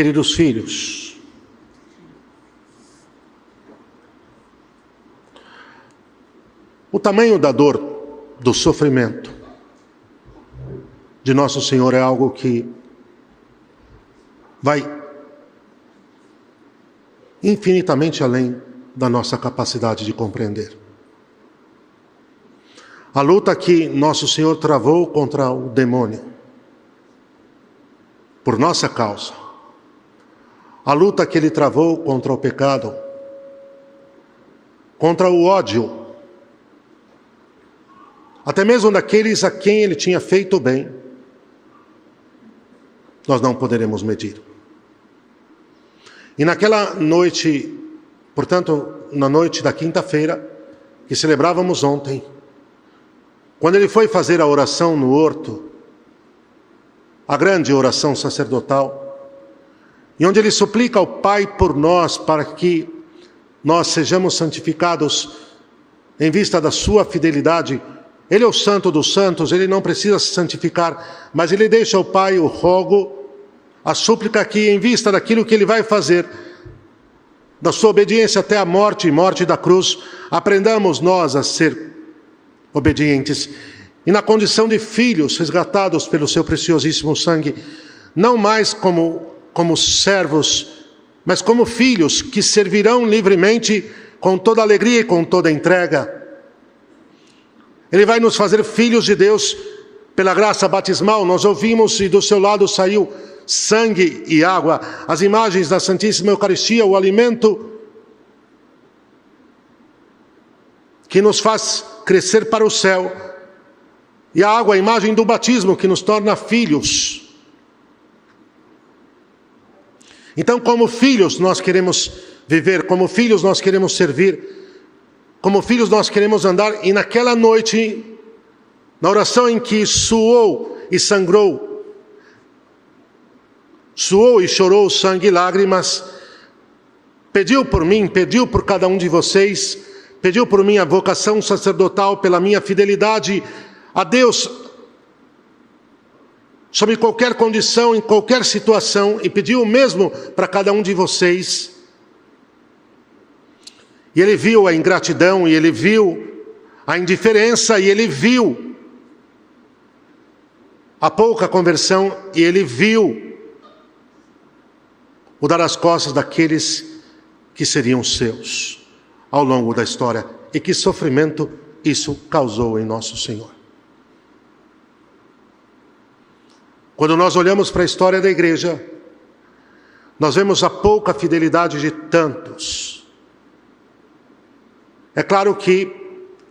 queridos filhos, o tamanho da dor, do sofrimento de Nosso Senhor é algo que vai infinitamente além da nossa capacidade de compreender. A luta que Nosso Senhor travou contra o demônio, por nossa causa, a luta que ele travou contra o pecado, contra o ódio, até mesmo daqueles a quem ele tinha feito bem, nós não poderemos medir. E naquela noite, portanto, na noite da quinta-feira, que celebrávamos ontem, quando ele foi fazer a oração no horto, a grande oração sacerdotal, e onde ele suplica ao Pai por nós para que nós sejamos santificados em vista da sua fidelidade. Ele é o santo dos santos, ele não precisa se santificar, mas ele deixa ao Pai o rogo, a súplica que, em vista daquilo que ele vai fazer, da sua obediência até a morte e morte da cruz, aprendamos nós a ser obedientes e na condição de filhos resgatados pelo seu preciosíssimo sangue, não mais como como servos, mas como filhos que servirão livremente com toda alegria e com toda entrega. Ele vai nos fazer filhos de Deus pela graça batismal. Nós ouvimos e do seu lado saiu sangue e água, as imagens da Santíssima Eucaristia, o alimento que nos faz crescer para o céu, e a água, a imagem do batismo que nos torna filhos. Então, como filhos, nós queremos viver, como filhos, nós queremos servir, como filhos, nós queremos andar, e naquela noite, na oração em que suou e sangrou, suou e chorou sangue e lágrimas, pediu por mim, pediu por cada um de vocês, pediu por minha vocação sacerdotal, pela minha fidelidade a Deus, sob qualquer condição, em qualquer situação, e pediu o mesmo para cada um de vocês. E ele viu a ingratidão, e ele viu a indiferença, e ele viu a pouca conversão, e ele viu o dar as costas daqueles que seriam seus ao longo da história. E que sofrimento isso causou em nosso Senhor. Quando nós olhamos para a história da igreja, nós vemos a pouca fidelidade de tantos. É claro que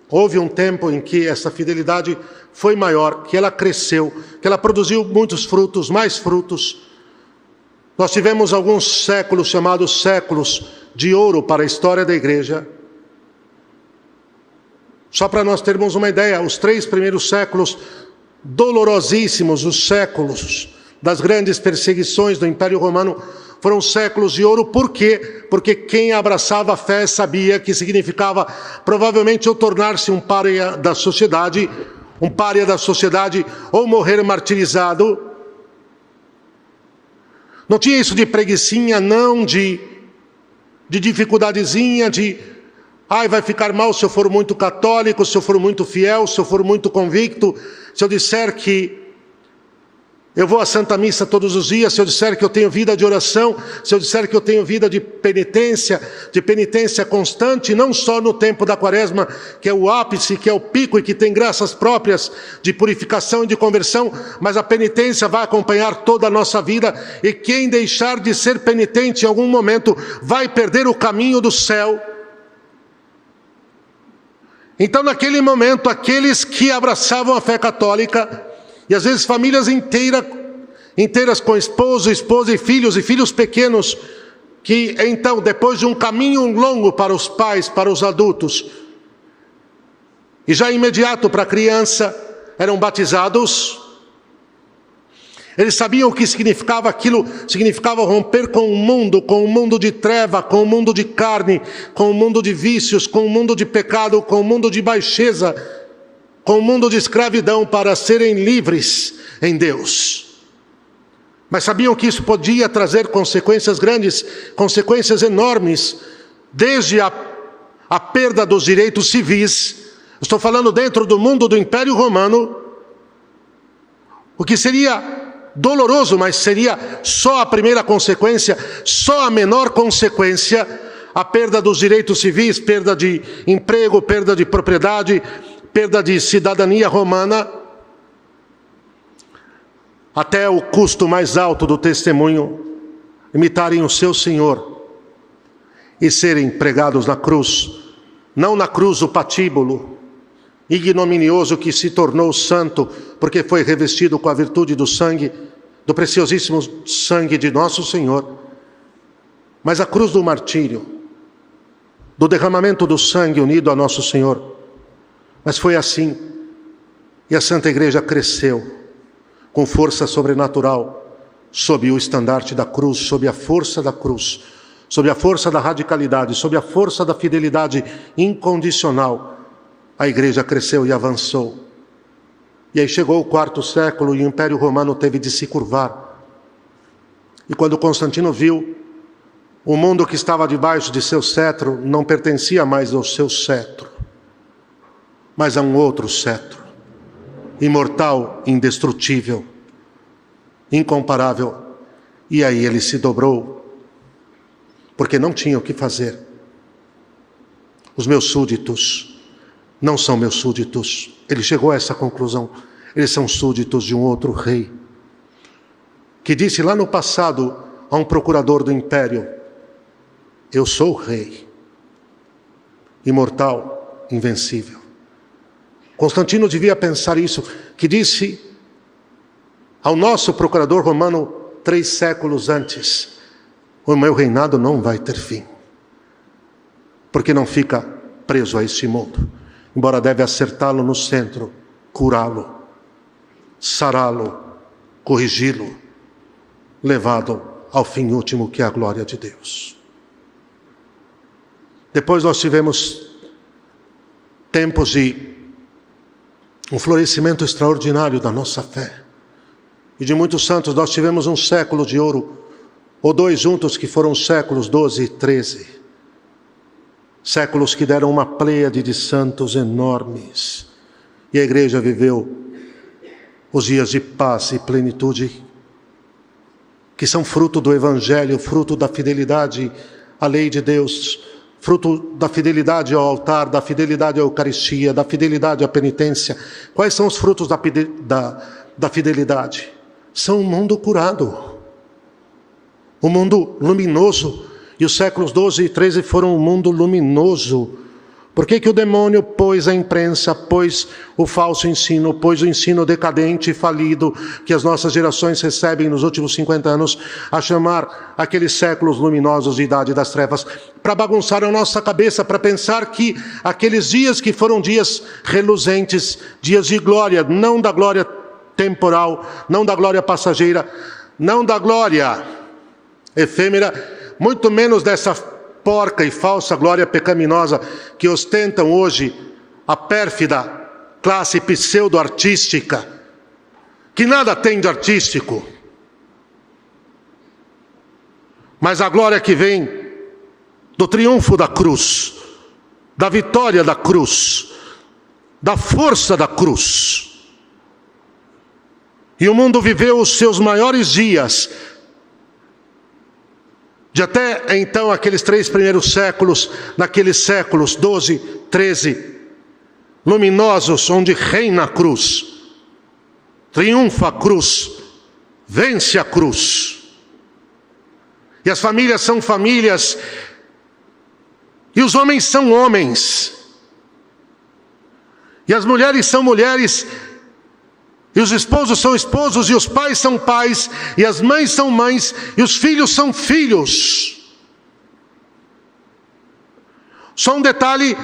houve um tempo em que essa fidelidade foi maior, que ela cresceu, que ela produziu muitos frutos, mais frutos. Nós tivemos alguns séculos chamados séculos de ouro para a história da igreja. Só para nós termos uma ideia, os três primeiros séculos dolorosíssimos, os séculos das grandes perseguições do Império Romano, foram séculos de ouro, por quê? Porque quem abraçava a fé sabia que significava provavelmente ou tornar-se um pária da sociedade, um pária da sociedade, ou morrer martirizado. Não tinha isso de preguiçinha, não, de, de dificuldadezinha, de Ai, vai ficar mal se eu for muito católico, se eu for muito fiel, se eu for muito convicto, se eu disser que eu vou à Santa Missa todos os dias, se eu disser que eu tenho vida de oração, se eu disser que eu tenho vida de penitência, de penitência constante, não só no tempo da quaresma, que é o ápice, que é o pico e que tem graças próprias de purificação e de conversão, mas a penitência vai acompanhar toda a nossa vida e quem deixar de ser penitente em algum momento vai perder o caminho do céu então, naquele momento, aqueles que abraçavam a fé católica, e às vezes famílias inteiras, inteiras com esposo, esposa e filhos, e filhos pequenos, que então, depois de um caminho longo para os pais, para os adultos, e já imediato para a criança, eram batizados, eles sabiam o que significava aquilo, significava romper com o mundo, com o mundo de treva, com o mundo de carne, com o mundo de vícios, com o mundo de pecado, com o mundo de baixeza, com o mundo de escravidão para serem livres em Deus. Mas sabiam que isso podia trazer consequências grandes, consequências enormes, desde a, a perda dos direitos civis. Estou falando dentro do mundo do Império Romano, o que seria doloroso, mas seria só a primeira consequência, só a menor consequência, a perda dos direitos civis, perda de emprego, perda de propriedade, perda de cidadania romana, até o custo mais alto do testemunho, imitarem o seu Senhor e serem pregados na cruz, não na cruz o patíbulo, ignominioso que se tornou santo, porque foi revestido com a virtude do sangue, do preciosíssimo sangue de nosso Senhor, mas a cruz do martírio, do derramamento do sangue unido a nosso Senhor. Mas foi assim, e a Santa Igreja cresceu com força sobrenatural, sob o estandarte da cruz, sob a força da cruz, sob a força da radicalidade, sob a força da fidelidade incondicional a igreja cresceu e avançou. E aí chegou o quarto século e o Império Romano teve de se curvar. E quando Constantino viu, o mundo que estava debaixo de seu cetro não pertencia mais ao seu cetro, mas a um outro cetro, imortal, indestrutível, incomparável. E aí ele se dobrou, porque não tinha o que fazer. Os meus súditos, não são meus súditos. Ele chegou a essa conclusão. Eles são súditos de um outro rei, que disse lá no passado a um procurador do império: Eu sou rei, imortal, invencível. Constantino devia pensar isso, que disse ao nosso procurador romano três séculos antes: O meu reinado não vai ter fim, porque não fica preso a este mundo embora deve acertá-lo no centro, curá-lo, sará-lo, corrigi-lo, levado ao fim último que é a glória de Deus. Depois nós tivemos tempos de um florescimento extraordinário da nossa fé. E de muitos santos nós tivemos um século de ouro, ou dois juntos que foram séculos 12 e 13 séculos que deram uma pleiade de santos enormes. E a igreja viveu os dias de paz e plenitude, que são fruto do Evangelho, fruto da fidelidade à lei de Deus, fruto da fidelidade ao altar, da fidelidade à Eucaristia, da fidelidade à penitência. Quais são os frutos da, da, da fidelidade? São um mundo curado, um mundo luminoso, e os séculos 12 e 13 foram um mundo luminoso. Por que, que o demônio pôs a imprensa, pôs o falso ensino, pôs o ensino decadente e falido que as nossas gerações recebem nos últimos 50 anos, a chamar aqueles séculos luminosos de idade das trevas, para bagunçar a nossa cabeça, para pensar que aqueles dias que foram dias reluzentes, dias de glória, não da glória temporal, não da glória passageira, não da glória efêmera, muito menos dessa porca e falsa glória pecaminosa que ostentam hoje a pérfida classe pseudo-artística, que nada tem de artístico. Mas a glória que vem do triunfo da cruz, da vitória da cruz, da força da cruz. E o mundo viveu os seus maiores dias de até então, aqueles três primeiros séculos, naqueles séculos 12, 13, luminosos, onde reina a cruz, triunfa a cruz, vence a cruz. E as famílias são famílias, e os homens são homens, e as mulheres são mulheres, e os esposos são esposos, e os pais são pais, e as mães são mães, e os filhos são filhos. Só um detalhe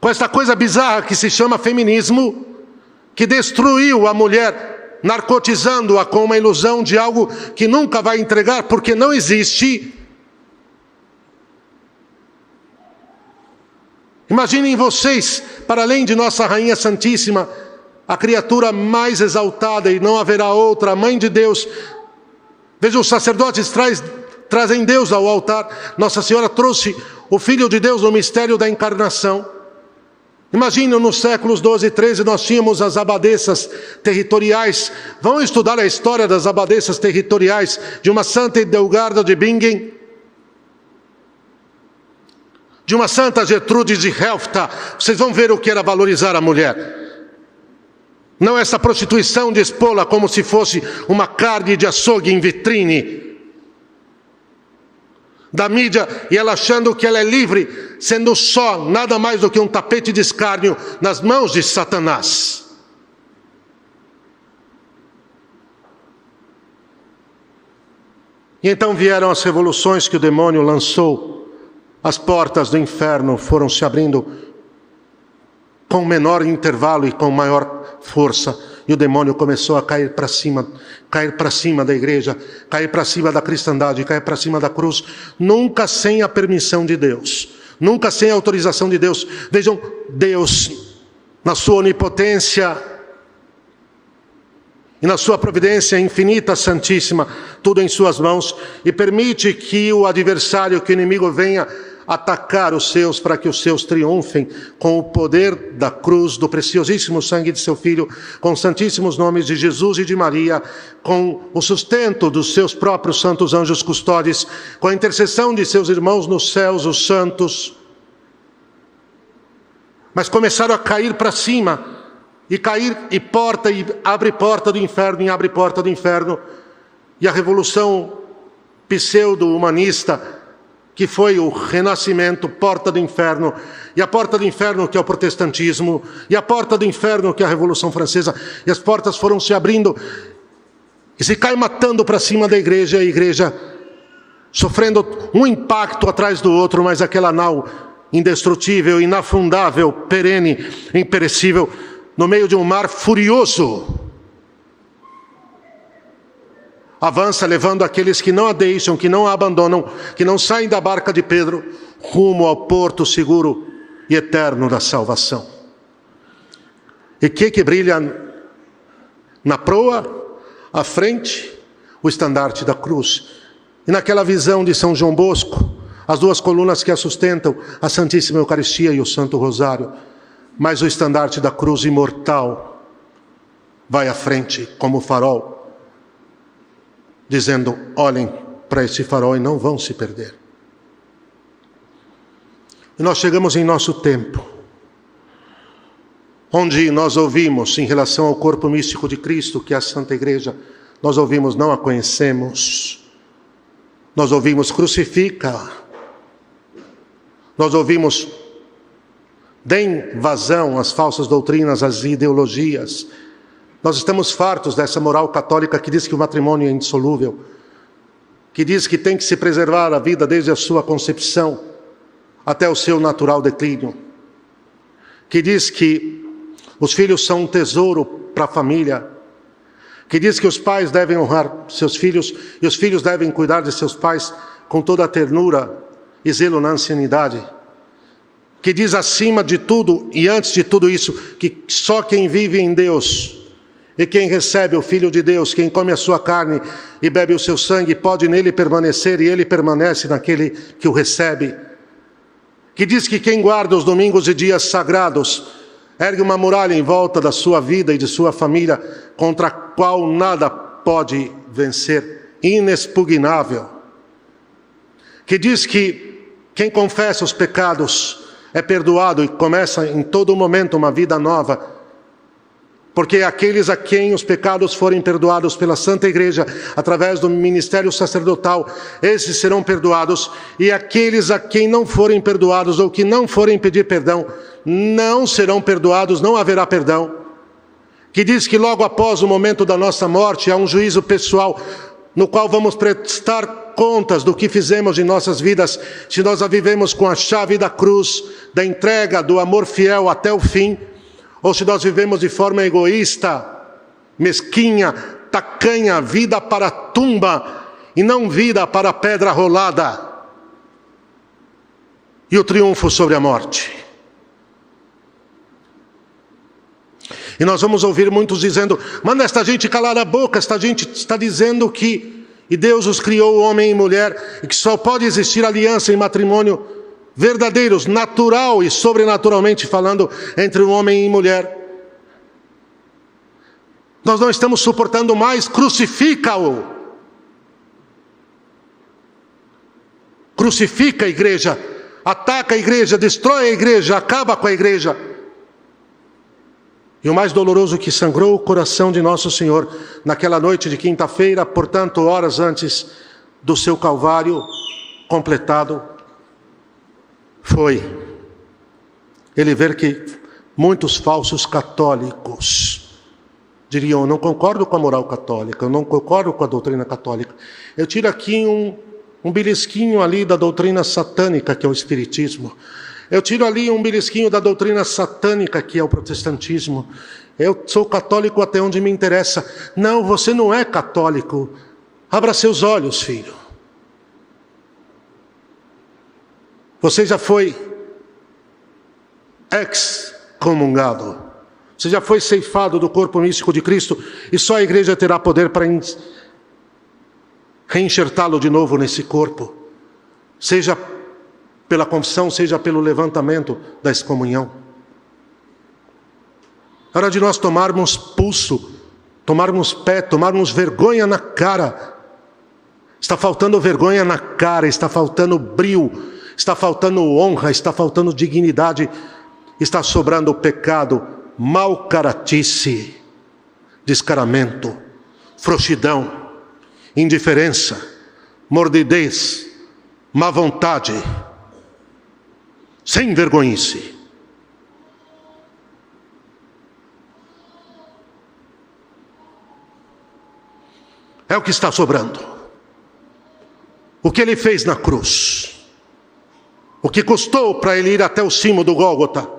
com esta coisa bizarra que se chama feminismo, que destruiu a mulher, narcotizando-a com uma ilusão de algo que nunca vai entregar, porque não existe. Imaginem vocês, para além de Nossa Rainha Santíssima, a criatura mais exaltada e não haverá outra, a mãe de Deus. Veja, os sacerdotes traz, trazem Deus ao altar. Nossa Senhora trouxe o Filho de Deus no mistério da encarnação. Imagina nos séculos 12 e 13 nós tínhamos as abadesas territoriais. Vão estudar a história das abadesas territoriais de uma Santa Edelgarda de Bingen, de uma Santa Gertrude de Helfta. Vocês vão ver o que era valorizar a mulher. Não essa prostituição de expô-la como se fosse uma carne de açougue em vitrine da mídia e ela achando que ela é livre, sendo só nada mais do que um tapete de escárnio nas mãos de Satanás. E então vieram as revoluções que o demônio lançou, as portas do inferno foram se abrindo com menor intervalo e com maior força e o demônio começou a cair para cima, cair para cima da igreja, cair para cima da cristandade, cair para cima da cruz, nunca sem a permissão de Deus, nunca sem a autorização de Deus. Vejam, Deus, na sua onipotência e na sua providência infinita, santíssima, tudo em suas mãos, e permite que o adversário, que o inimigo venha atacar os seus para que os seus triunfem com o poder da cruz, do preciosíssimo sangue de seu filho, com os santíssimos nomes de Jesus e de Maria, com o sustento dos seus próprios santos anjos custódes, com a intercessão de seus irmãos nos céus, os santos. Mas começaram a cair para cima, e cair e porta, e abre porta do inferno, e abre porta do inferno, e a revolução pseudo-humanista que foi o renascimento, porta do inferno, e a porta do inferno que é o protestantismo, e a porta do inferno que é a Revolução Francesa, e as portas foram se abrindo e se cai matando para cima da igreja, a igreja sofrendo um impacto atrás do outro, mas aquela nau indestrutível, inafundável, perene, imperecível, no meio de um mar furioso, avança levando aqueles que não a deixam, que não a abandonam, que não saem da barca de Pedro, rumo ao porto seguro e eterno da salvação. E que que brilha na proa, à frente, o estandarte da cruz. E naquela visão de São João Bosco, as duas colunas que a sustentam, a Santíssima Eucaristia e o Santo Rosário, mas o estandarte da cruz imortal vai à frente como farol dizendo: olhem para esse farol e não vão se perder. E nós chegamos em nosso tempo, onde nós ouvimos, em relação ao corpo místico de Cristo, que é a Santa Igreja, nós ouvimos, não a conhecemos, nós ouvimos, crucifica, nós ouvimos, deem vazão às falsas doutrinas, às ideologias, nós estamos fartos dessa moral católica que diz que o matrimônio é indissolúvel, que diz que tem que se preservar a vida desde a sua concepção até o seu natural declínio, que diz que os filhos são um tesouro para a família, que diz que os pais devem honrar seus filhos e os filhos devem cuidar de seus pais com toda a ternura e zelo na ancianidade que diz acima de tudo e antes de tudo isso que só quem vive em Deus e quem recebe o Filho de Deus, quem come a sua carne e bebe o seu sangue, pode nele permanecer e ele permanece naquele que o recebe. Que diz que quem guarda os domingos e dias sagrados, ergue uma muralha em volta da sua vida e de sua família, contra a qual nada pode vencer, inexpugnável. Que diz que quem confessa os pecados é perdoado e começa em todo momento uma vida nova porque aqueles a quem os pecados forem perdoados pela Santa Igreja, através do ministério sacerdotal, esses serão perdoados, e aqueles a quem não forem perdoados ou que não forem pedir perdão, não serão perdoados, não haverá perdão. Que diz que logo após o momento da nossa morte há um juízo pessoal, no qual vamos prestar contas do que fizemos em nossas vidas, se nós a vivemos com a chave da cruz, da entrega, do amor fiel até o fim ou se nós vivemos de forma egoísta, mesquinha, tacanha, vida para tumba e não vida para pedra rolada. E o triunfo sobre a morte. E nós vamos ouvir muitos dizendo: manda esta gente calar a boca, esta gente está dizendo que e Deus os criou homem e mulher, e que só pode existir aliança e matrimônio verdadeiros, natural e sobrenaturalmente falando, entre um homem e mulher. Nós não estamos suportando mais, crucifica-o. Crucifica a igreja, ataca a igreja, destrói a igreja, acaba com a igreja. E o mais doloroso que sangrou o coração de nosso Senhor naquela noite de quinta-feira, portanto, horas antes do seu calvário completado, foi ele ver que muitos falsos católicos diriam: Eu não concordo com a moral católica, eu não concordo com a doutrina católica. Eu tiro aqui um, um belisquinho ali da doutrina satânica, que é o Espiritismo. Eu tiro ali um belisquinho da doutrina satânica, que é o protestantismo. Eu sou católico até onde me interessa. Não, você não é católico. Abra seus olhos, filho. Você já foi excomungado. Você já foi ceifado do corpo místico de Cristo e só a igreja terá poder para reenxertá-lo de novo nesse corpo. Seja pela confissão, seja pelo levantamento da excomunhão. É hora de nós tomarmos pulso, tomarmos pé, tomarmos vergonha na cara. Está faltando vergonha na cara, está faltando brio, está faltando honra, está faltando dignidade, está sobrando pecado, mal caratice, descaramento, frouxidão, indiferença, mordidez, má vontade sem vergonhice. É o que está sobrando. O que ele fez na cruz. O que custou para ele ir até o cimo do Gólgota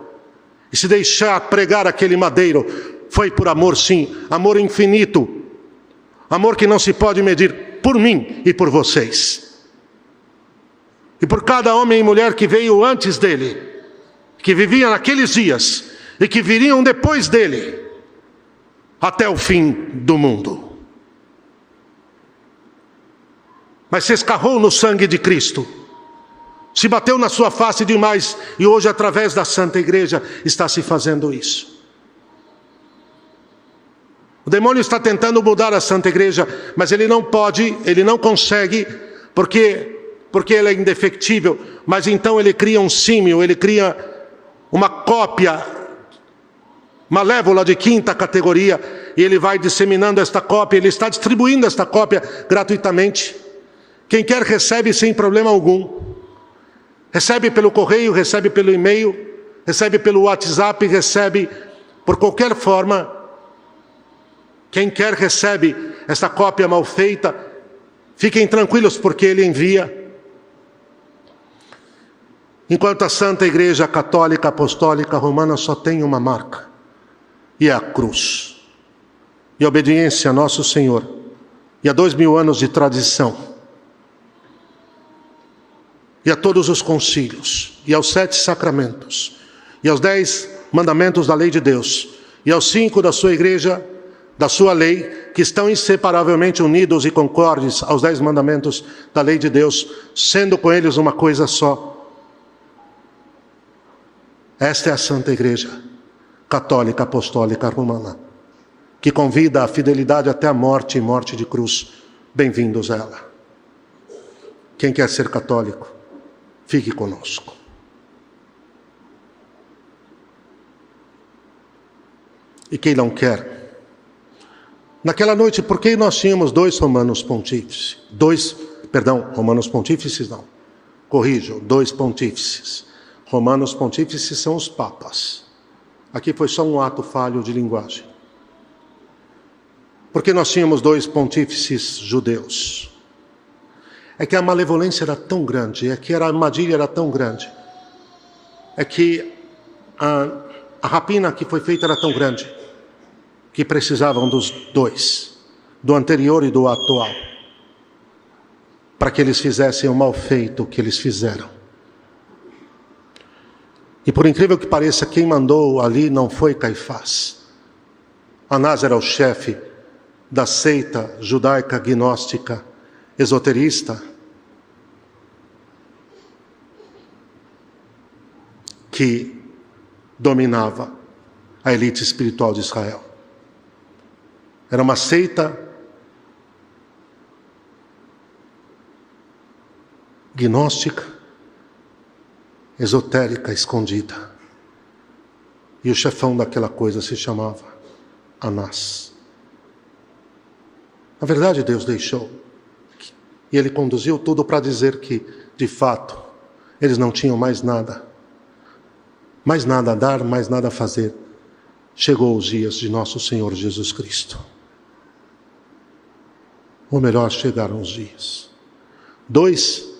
e se deixar pregar aquele madeiro foi por amor, sim, amor infinito, amor que não se pode medir por mim e por vocês e por cada homem e mulher que veio antes dele, que vivia naqueles dias e que viriam depois dele, até o fim do mundo. Mas se escarrou no sangue de Cristo, se bateu na sua face demais e hoje, através da Santa Igreja, está se fazendo isso. O demônio está tentando mudar a Santa Igreja, mas ele não pode, ele não consegue, porque porque ele é indefectível, mas então ele cria um símio, ele cria uma cópia malévola de quinta categoria, e ele vai disseminando esta cópia, ele está distribuindo esta cópia gratuitamente. Quem quer recebe sem problema algum. Recebe pelo correio, recebe pelo e-mail, recebe pelo WhatsApp, recebe por qualquer forma. Quem quer recebe esta cópia mal feita. Fiquem tranquilos porque ele envia. Enquanto a Santa Igreja Católica Apostólica Romana só tem uma marca, e é a cruz. E a obediência a Nosso Senhor, e a dois mil anos de tradição, e a todos os concílios, e aos sete sacramentos, e aos dez mandamentos da lei de Deus, e aos cinco da sua igreja, da sua lei, que estão inseparavelmente unidos e concordes aos dez mandamentos da lei de Deus, sendo com eles uma coisa só esta é a Santa Igreja Católica Apostólica Romana, que convida à fidelidade até a morte e morte de cruz. Bem-vindos a ela. Quem quer ser católico, fique conosco. E quem não quer, naquela noite, porque nós tínhamos dois romanos pontífices, dois, perdão, romanos pontífices não, corrijo, dois pontífices Romanos pontífices são os papas. Aqui foi só um ato falho de linguagem. Porque nós tínhamos dois pontífices judeus. É que a malevolência era tão grande, é que a armadilha era tão grande, é que a, a rapina que foi feita era tão grande, que precisavam dos dois, do anterior e do atual, para que eles fizessem o mal feito que eles fizeram. E por incrível que pareça, quem mandou ali não foi Caifás, Anás era o chefe da seita judaica gnóstica esoterista que dominava a elite espiritual de Israel. Era uma seita gnóstica, esotérica, escondida. E o chefão daquela coisa se chamava Anás. Na verdade, Deus deixou. E ele conduziu tudo para dizer que, de fato, eles não tinham mais nada mais nada a dar, mais nada a fazer. Chegou os dias de nosso Senhor Jesus Cristo. Ou melhor, chegaram os dias. Dois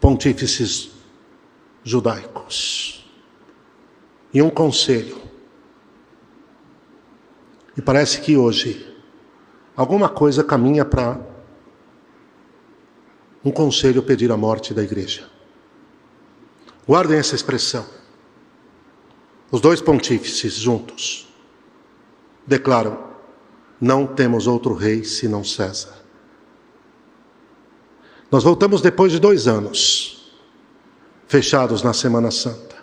pontífices judaicos e um conselho. E parece que hoje alguma coisa caminha para um conselho pedir a morte da igreja. Guardem essa expressão. Os dois pontífices juntos declaram: não temos outro rei senão César. Nós voltamos depois de dois anos, fechados na Semana Santa,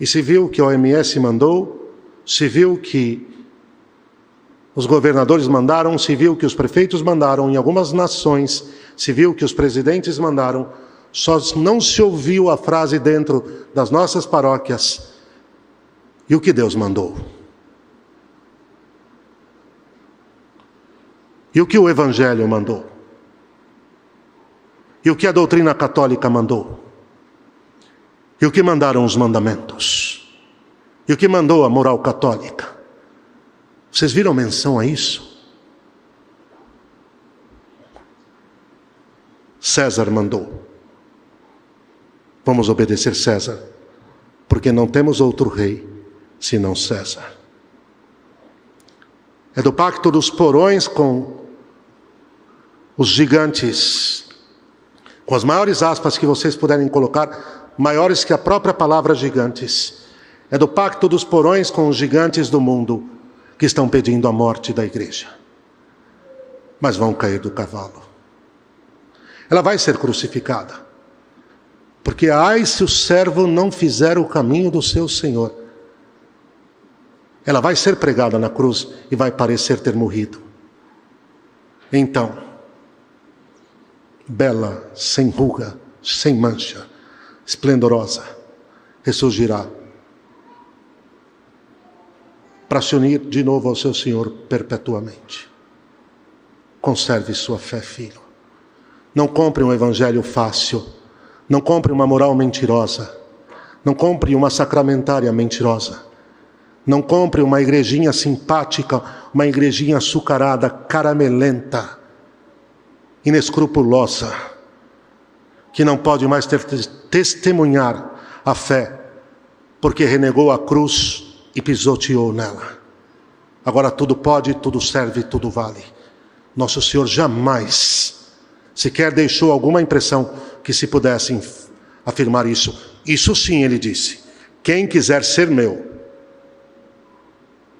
e se viu que a OMS mandou, se viu que os governadores mandaram, se viu que os prefeitos mandaram, em algumas nações, se viu que os presidentes mandaram, só não se ouviu a frase dentro das nossas paróquias e o que Deus mandou? E o que o Evangelho mandou? E o que a doutrina católica mandou? E o que mandaram os mandamentos? E o que mandou a moral católica? Vocês viram menção a isso? César mandou. Vamos obedecer César, porque não temos outro rei senão César. É do pacto dos porões com os gigantes, com as maiores aspas que vocês puderem colocar, maiores que a própria palavra gigantes. É do pacto dos porões com os gigantes do mundo que estão pedindo a morte da igreja. Mas vão cair do cavalo. Ela vai ser crucificada. Porque ai se o servo não fizer o caminho do seu senhor. Ela vai ser pregada na cruz e vai parecer ter morrido. Então, bela, sem ruga, sem mancha, esplendorosa, ressurgirá para se unir de novo ao seu Senhor perpetuamente. Conserve sua fé, filho. Não compre um evangelho fácil. Não compre uma moral mentirosa. Não compre uma sacramentária mentirosa. Não compre uma igrejinha simpática, uma igrejinha açucarada, caramelenta, inescrupulosa, que não pode mais ter, testemunhar a fé, porque renegou a cruz e pisoteou nela. Agora tudo pode, tudo serve, tudo vale. Nosso Senhor jamais sequer deixou alguma impressão que se pudesse afirmar isso. Isso sim, ele disse: quem quiser ser meu,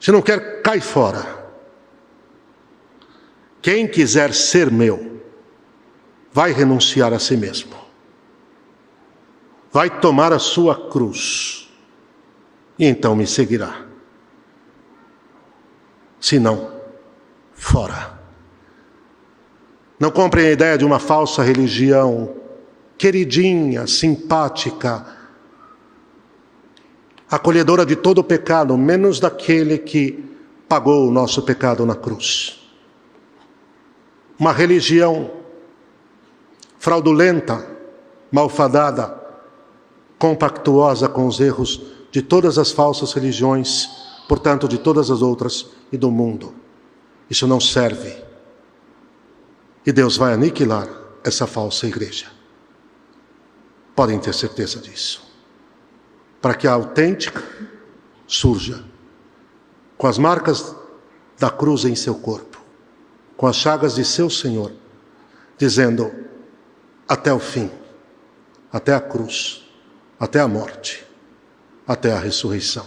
se não quer, cai fora. Quem quiser ser meu, vai renunciar a si mesmo. Vai tomar a sua cruz. E então me seguirá. Se não, fora. Não comprem a ideia de uma falsa religião, queridinha, simpática, acolhedora de todo o pecado, menos daquele que pagou o nosso pecado na cruz. Uma religião fraudulenta, malfadada, compactuosa com os erros de todas as falsas religiões, portanto, de todas as outras e do mundo. Isso não serve. E Deus vai aniquilar essa falsa igreja. Podem ter certeza disso para que a autêntica surja com as marcas da cruz em seu corpo, com as chagas de seu Senhor, dizendo: até o fim, até a cruz, até a morte, até a ressurreição.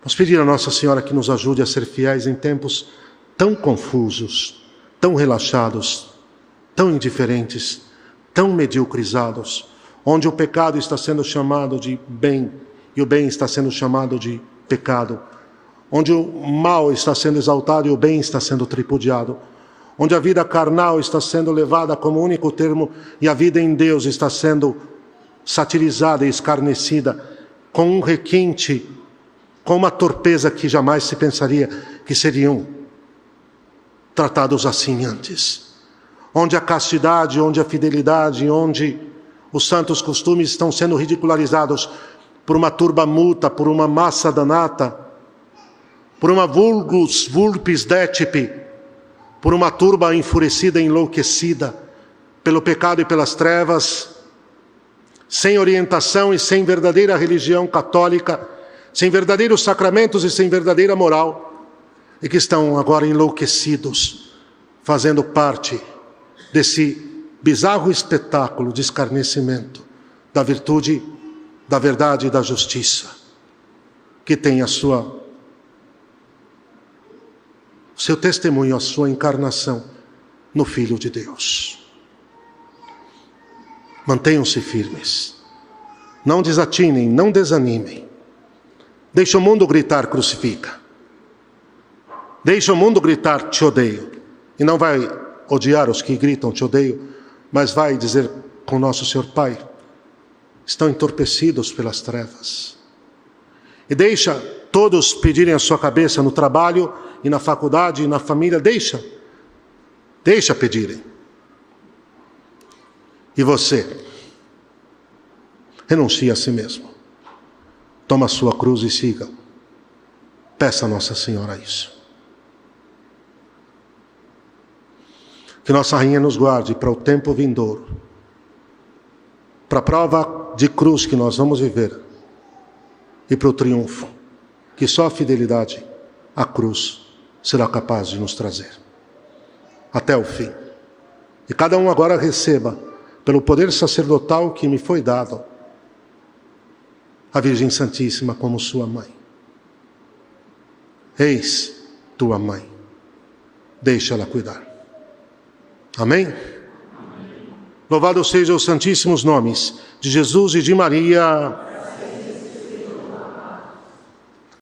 Vamos pedir a Nossa Senhora que nos ajude a ser fiéis em tempos tão confusos, tão relaxados, tão indiferentes, tão mediocrizados, onde o pecado está sendo chamado de bem e o bem está sendo chamado de pecado, onde o mal está sendo exaltado e o bem está sendo tripudiado, onde a vida carnal está sendo levada como único termo e a vida em Deus está sendo satirizada e escarnecida com um requinte com uma torpeza que jamais se pensaria que seriam tratados assim antes. Onde a castidade, onde a fidelidade, onde os santos costumes estão sendo ridicularizados por uma turba multa, por uma massa danata, por uma vulgus vulpes detipe, por uma turba enfurecida enlouquecida pelo pecado e pelas trevas, sem orientação e sem verdadeira religião católica, sem verdadeiros sacramentos e sem verdadeira moral, e que estão agora enlouquecidos, fazendo parte desse bizarro espetáculo de escarnecimento da virtude, da verdade e da justiça, que tem a sua seu testemunho, a sua encarnação no Filho de Deus. Mantenham-se firmes. Não desatinem, não desanimem. Deixa o mundo gritar crucifica. Deixa o mundo gritar te odeio. E não vai odiar os que gritam te odeio, mas vai dizer com nosso Senhor Pai: estão entorpecidos pelas trevas. E deixa todos pedirem a sua cabeça no trabalho e na faculdade e na família, deixa. Deixa pedirem. E você? Renuncie a si mesmo. Toma a sua cruz e siga. Peça a Nossa Senhora isso. Que Nossa Rainha nos guarde para o tempo vindouro, para a prova de cruz que nós vamos viver e para o triunfo que só a fidelidade à cruz será capaz de nos trazer. Até o fim. E cada um agora receba, pelo poder sacerdotal que me foi dado, a Virgem Santíssima como sua mãe. Eis tua mãe, deixa-la cuidar. Amém? Amém? Louvado sejam os santíssimos nomes de Jesus e de Maria.